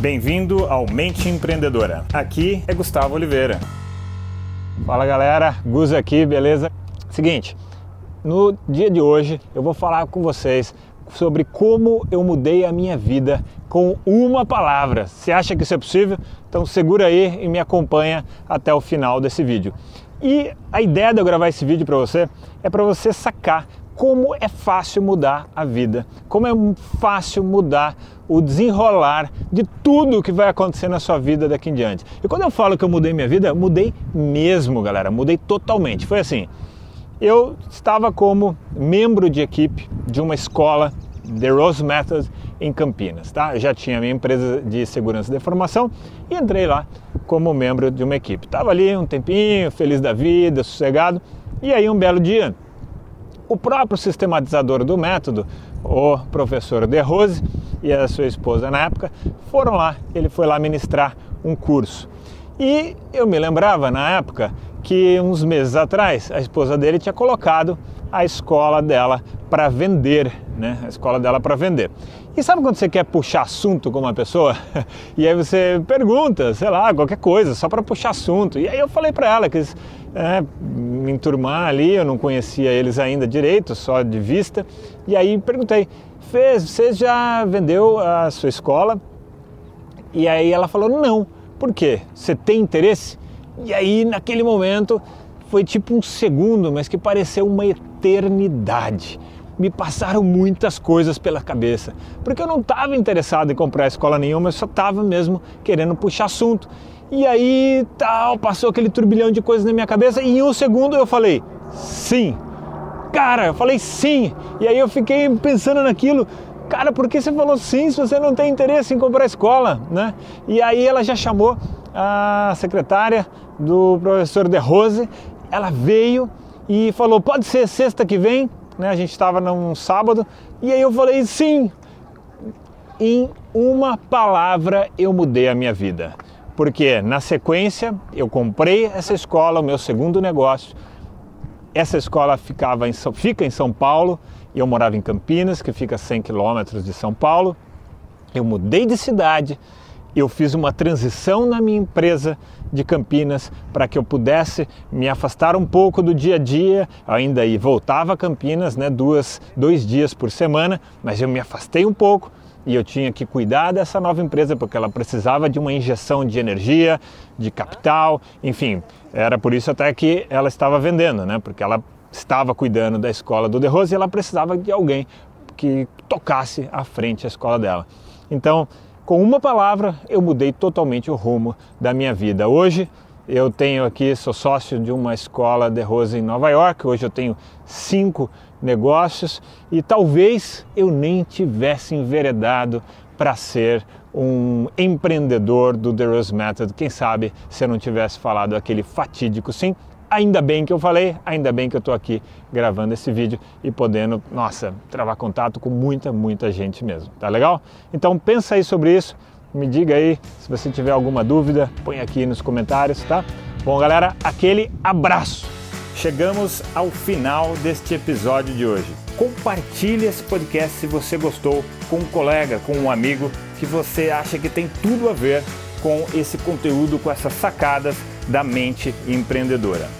Bem-vindo ao Mente Empreendedora. Aqui é Gustavo Oliveira. Fala galera, Gus aqui, beleza? Seguinte, no dia de hoje eu vou falar com vocês sobre como eu mudei a minha vida com uma palavra. Você acha que isso é possível? Então segura aí e me acompanha até o final desse vídeo. E a ideia de eu gravar esse vídeo para você é para você sacar como é fácil mudar a vida, como é fácil mudar o desenrolar de tudo que vai acontecer na sua vida daqui em diante. E quando eu falo que eu mudei minha vida, mudei mesmo, galera, mudei totalmente. Foi assim, eu estava como membro de equipe de uma escola The Rose Method em Campinas, tá? Eu já tinha minha empresa de segurança de formação e entrei lá como membro de uma equipe. Tava ali um tempinho, feliz da vida, sossegado. E aí um belo dia, o próprio sistematizador do método, o professor De Rose e a sua esposa na época, foram lá. Ele foi lá ministrar um curso. E eu me lembrava na época que uns meses atrás a esposa dele tinha colocado a escola dela para vender, né? A escola dela para vender. E sabe quando você quer puxar assunto com uma pessoa e aí você pergunta, sei lá, qualquer coisa, só para puxar assunto. E aí eu falei para ela que é, me enturmar ali, eu não conhecia eles ainda direito, só de vista. E aí perguntei, fez, você já vendeu a sua escola? E aí ela falou, não. Por quê? Você tem interesse? E aí, naquele momento, foi tipo um segundo, mas que pareceu uma eternidade. Me passaram muitas coisas pela cabeça, porque eu não estava interessado em comprar escola nenhuma, eu só estava mesmo querendo puxar assunto. E aí, tal, passou aquele turbilhão de coisas na minha cabeça e em um segundo eu falei, sim. Cara, eu falei sim. E aí eu fiquei pensando naquilo, cara, por que você falou sim se você não tem interesse em comprar escola, né? E aí ela já chamou a secretária do professor De Rose, ela veio e falou: pode ser sexta que vem, né? A gente estava num sábado, e aí eu falei sim. Em uma palavra eu mudei a minha vida. Porque na sequência eu comprei essa escola, o meu segundo negócio. Essa escola ficava em, fica em São Paulo eu morava em Campinas, que fica a 100 quilômetros de São Paulo. Eu mudei de cidade, eu fiz uma transição na minha empresa de Campinas para que eu pudesse me afastar um pouco do dia a dia, ainda aí voltava a Campinas, né, duas, dois dias por semana, mas eu me afastei um pouco e eu tinha que cuidar dessa nova empresa porque ela precisava de uma injeção de energia, de capital, enfim, era por isso até que ela estava vendendo, né, porque ela estava cuidando da escola do De Rose e ela precisava de alguém que tocasse à frente a escola dela. Então, com uma palavra, eu mudei totalmente o rumo da minha vida. Hoje eu tenho aqui, sou sócio de uma escola de Rose em Nova York. Hoje eu tenho cinco negócios e talvez eu nem tivesse enveredado para ser um empreendedor do The Rose Method. Quem sabe se eu não tivesse falado aquele fatídico sim Ainda bem que eu falei, ainda bem que eu estou aqui gravando esse vídeo e podendo, nossa, travar contato com muita, muita gente mesmo. Tá legal? Então pensa aí sobre isso, me diga aí se você tiver alguma dúvida, põe aqui nos comentários, tá? Bom, galera, aquele abraço. Chegamos ao final deste episódio de hoje. Compartilhe esse podcast se você gostou com um colega, com um amigo que você acha que tem tudo a ver com esse conteúdo, com essas sacadas da mente empreendedora.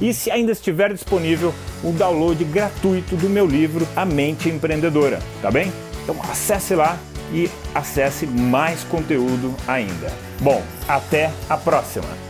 e se ainda estiver disponível o download gratuito do meu livro A Mente Empreendedora, tá bem? Então acesse lá e acesse mais conteúdo ainda. Bom, até a próxima!